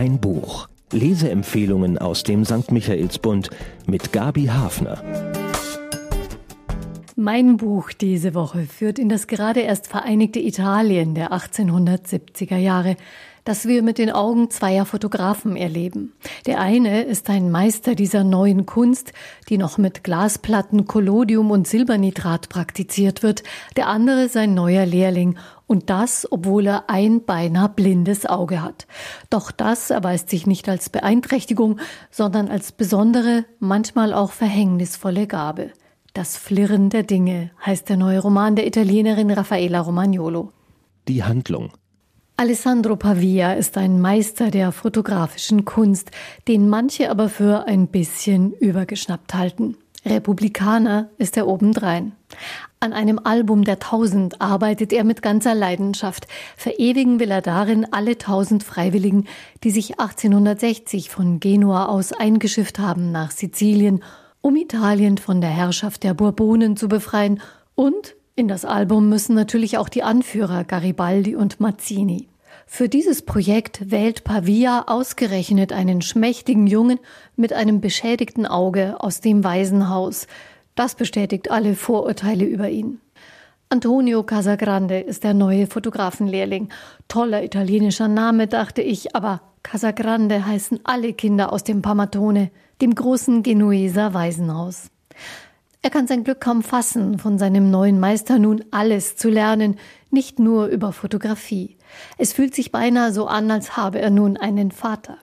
Ein Buch. Leseempfehlungen aus dem St. Michaelsbund mit Gabi Hafner. Mein Buch diese Woche führt in das gerade erst vereinigte Italien der 1870er Jahre, das wir mit den Augen zweier Fotografen erleben. Der eine ist ein Meister dieser neuen Kunst, die noch mit Glasplatten, Collodium und Silbernitrat praktiziert wird, der andere sein neuer Lehrling und das, obwohl er ein beinahe blindes Auge hat. Doch das erweist sich nicht als Beeinträchtigung, sondern als besondere, manchmal auch verhängnisvolle Gabe. Das Flirren der Dinge heißt der neue Roman der Italienerin Raffaella Romagnolo. Die Handlung. Alessandro Pavia ist ein Meister der fotografischen Kunst, den manche aber für ein bisschen übergeschnappt halten. Republikaner ist er obendrein. An einem Album der Tausend arbeitet er mit ganzer Leidenschaft. Verewigen will er darin alle tausend Freiwilligen, die sich 1860 von Genua aus eingeschifft haben nach Sizilien, um Italien von der Herrschaft der Bourbonen zu befreien und in das Album müssen natürlich auch die Anführer Garibaldi und Mazzini. Für dieses Projekt wählt Pavia ausgerechnet einen schmächtigen Jungen mit einem beschädigten Auge aus dem Waisenhaus. Das bestätigt alle Vorurteile über ihn. Antonio Casagrande ist der neue Fotografenlehrling. Toller italienischer Name, dachte ich, aber Casagrande heißen alle Kinder aus dem Pamatone, dem großen Genueser Waisenhaus. Er kann sein Glück kaum fassen, von seinem neuen Meister nun alles zu lernen, nicht nur über Fotografie. Es fühlt sich beinahe so an, als habe er nun einen Vater.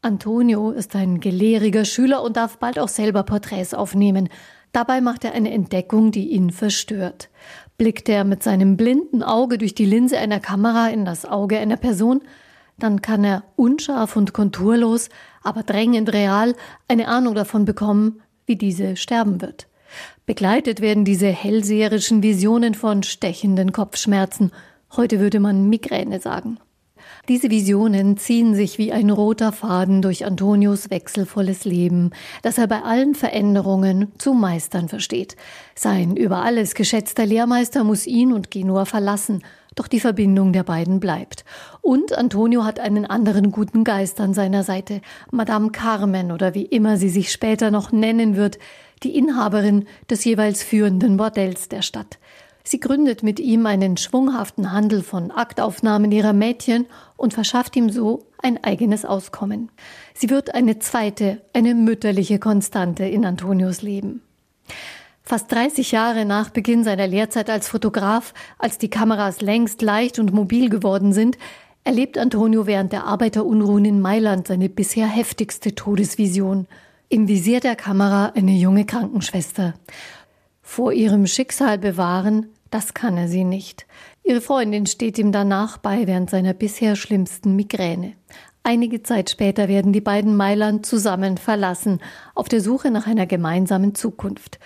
Antonio ist ein gelehriger Schüler und darf bald auch selber Porträts aufnehmen. Dabei macht er eine Entdeckung, die ihn verstört. Blickt er mit seinem blinden Auge durch die Linse einer Kamera in das Auge einer Person, dann kann er unscharf und konturlos, aber drängend real eine Ahnung davon bekommen, wie diese sterben wird. Begleitet werden diese hellseherischen Visionen von stechenden Kopfschmerzen. Heute würde man Migräne sagen. Diese Visionen ziehen sich wie ein roter Faden durch Antonios wechselvolles Leben, das er bei allen Veränderungen zu meistern versteht. Sein über alles geschätzter Lehrmeister muss ihn und Genua verlassen, doch die Verbindung der beiden bleibt. Und Antonio hat einen anderen guten Geist an seiner Seite, Madame Carmen oder wie immer sie sich später noch nennen wird, die Inhaberin des jeweils führenden Bordells der Stadt. Sie gründet mit ihm einen schwunghaften Handel von Aktaufnahmen ihrer Mädchen und verschafft ihm so ein eigenes Auskommen. Sie wird eine zweite, eine mütterliche Konstante in Antonios Leben. Fast 30 Jahre nach Beginn seiner Lehrzeit als Fotograf, als die Kameras längst leicht und mobil geworden sind, erlebt Antonio während der Arbeiterunruhen in Mailand seine bisher heftigste Todesvision – im Visier der Kamera eine junge Krankenschwester. Vor ihrem Schicksal bewahren, das kann er sie nicht. Ihre Freundin steht ihm danach bei während seiner bisher schlimmsten Migräne. Einige Zeit später werden die beiden Mailand zusammen verlassen, auf der Suche nach einer gemeinsamen Zukunft.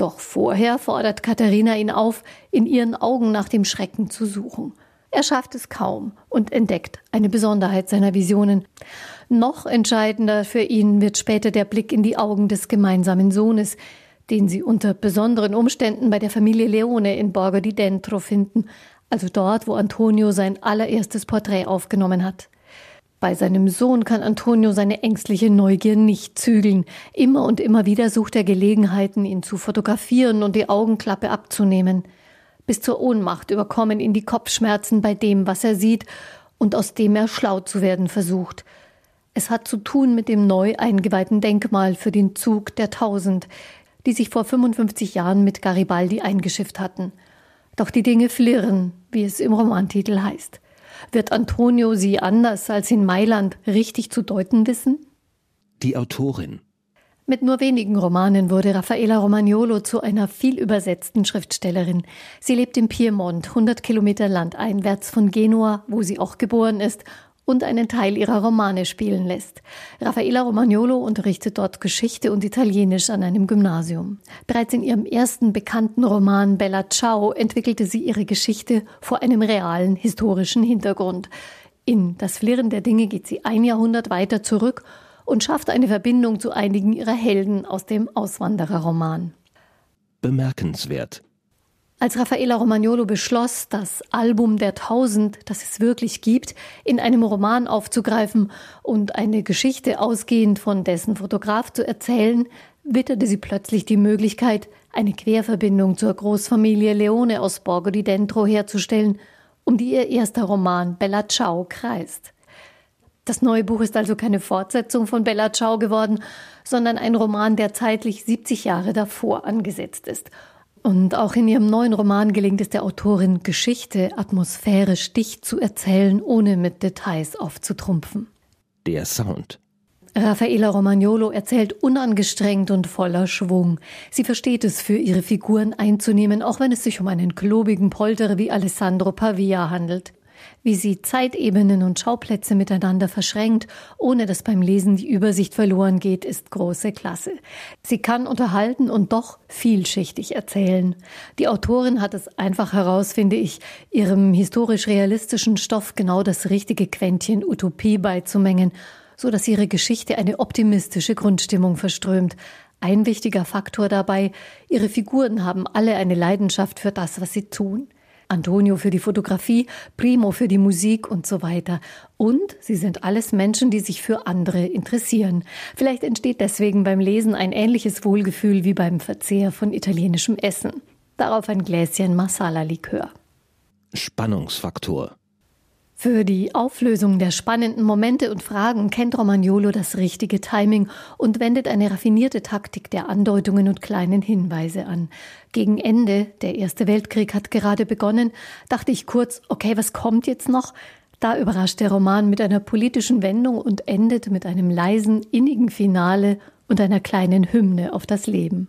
Doch vorher fordert Katharina ihn auf, in ihren Augen nach dem Schrecken zu suchen. Er schafft es kaum und entdeckt eine Besonderheit seiner Visionen. Noch entscheidender für ihn wird später der Blick in die Augen des gemeinsamen Sohnes, den sie unter besonderen Umständen bei der Familie Leone in Borgo di Dentro finden, also dort, wo Antonio sein allererstes Porträt aufgenommen hat. Bei seinem Sohn kann Antonio seine ängstliche Neugier nicht zügeln. Immer und immer wieder sucht er Gelegenheiten, ihn zu fotografieren und die Augenklappe abzunehmen bis zur Ohnmacht überkommen ihn die Kopfschmerzen bei dem, was er sieht und aus dem er schlau zu werden versucht. Es hat zu tun mit dem neu eingeweihten Denkmal für den Zug der Tausend, die sich vor 55 Jahren mit Garibaldi eingeschifft hatten. Doch die Dinge flirren, wie es im Romantitel heißt. Wird Antonio sie anders als in Mailand richtig zu deuten wissen? Die Autorin mit nur wenigen Romanen wurde Raffaella Romagnolo zu einer viel übersetzten Schriftstellerin. Sie lebt im Piemont, 100 Kilometer landeinwärts von Genua, wo sie auch geboren ist und einen Teil ihrer Romane spielen lässt. Raffaella Romagnolo unterrichtet dort Geschichte und Italienisch an einem Gymnasium. Bereits in ihrem ersten bekannten Roman Bella Ciao entwickelte sie ihre Geschichte vor einem realen historischen Hintergrund. In Das Flirren der Dinge geht sie ein Jahrhundert weiter zurück und schafft eine Verbindung zu einigen ihrer Helden aus dem Auswandererroman. Bemerkenswert. Als Raffaella Romagnolo beschloss, das Album der Tausend, das es wirklich gibt, in einem Roman aufzugreifen und eine Geschichte ausgehend von dessen Fotograf zu erzählen, witterte sie plötzlich die Möglichkeit, eine Querverbindung zur Großfamilie Leone aus Borgo di Dentro herzustellen, um die ihr erster Roman Bella Ciao kreist. Das neue Buch ist also keine Fortsetzung von Bella Ciao geworden, sondern ein Roman, der zeitlich 70 Jahre davor angesetzt ist und auch in ihrem neuen Roman gelingt es der Autorin, Geschichte atmosphärisch dicht zu erzählen, ohne mit Details aufzutrumpfen. Der Sound. Raffaella Romagnolo erzählt unangestrengt und voller Schwung. Sie versteht es, für ihre Figuren einzunehmen, auch wenn es sich um einen klobigen Polterer wie Alessandro Pavia handelt wie sie Zeitebenen und Schauplätze miteinander verschränkt, ohne dass beim Lesen die Übersicht verloren geht, ist große Klasse. Sie kann unterhalten und doch vielschichtig erzählen. Die Autorin hat es einfach heraus, finde ich, ihrem historisch-realistischen Stoff genau das richtige Quäntchen Utopie beizumengen, so dass ihre Geschichte eine optimistische Grundstimmung verströmt. Ein wichtiger Faktor dabei, ihre Figuren haben alle eine Leidenschaft für das, was sie tun. Antonio für die Fotografie, Primo für die Musik und so weiter. Und sie sind alles Menschen, die sich für andere interessieren. Vielleicht entsteht deswegen beim Lesen ein ähnliches Wohlgefühl wie beim Verzehr von italienischem Essen. Darauf ein Gläschen Masala-Likör. Spannungsfaktor. Für die Auflösung der spannenden Momente und Fragen kennt Romagnolo das richtige Timing und wendet eine raffinierte Taktik der Andeutungen und kleinen Hinweise an. Gegen Ende, der Erste Weltkrieg hat gerade begonnen, dachte ich kurz, okay, was kommt jetzt noch? Da überrascht der Roman mit einer politischen Wendung und endet mit einem leisen, innigen Finale und einer kleinen Hymne auf das Leben.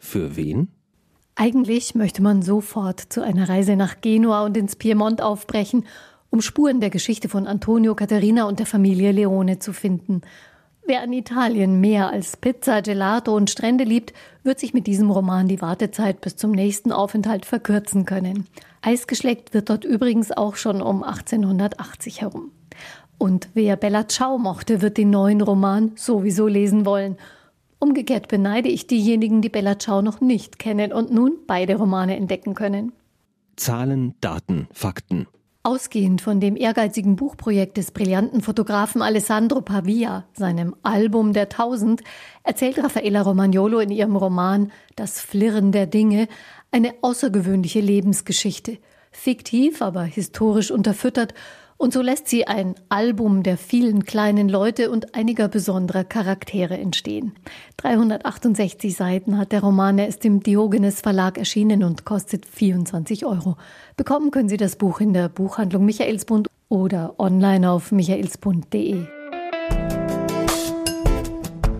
Für wen? Eigentlich möchte man sofort zu einer Reise nach Genua und ins Piemont aufbrechen um Spuren der Geschichte von Antonio, Caterina und der Familie Leone zu finden. Wer an Italien mehr als Pizza, Gelato und Strände liebt, wird sich mit diesem Roman die Wartezeit bis zum nächsten Aufenthalt verkürzen können. Eisgeschleckt wird dort übrigens auch schon um 1880 herum. Und wer Bella Ciao mochte, wird den neuen Roman sowieso lesen wollen. Umgekehrt beneide ich diejenigen, die Bella Ciao noch nicht kennen und nun beide Romane entdecken können. Zahlen, Daten, Fakten. Ausgehend von dem ehrgeizigen Buchprojekt des brillanten Fotografen Alessandro Pavia, seinem Album der Tausend, erzählt Raffaella Romagnolo in ihrem Roman Das Flirren der Dinge eine außergewöhnliche Lebensgeschichte, fiktiv, aber historisch unterfüttert und so lässt sie ein Album der vielen kleinen Leute und einiger besonderer Charaktere entstehen. 368 Seiten hat der Roman, er ist im Diogenes Verlag erschienen und kostet 24 Euro. Bekommen können Sie das Buch in der Buchhandlung Michaelsbund oder online auf michaelsbund.de.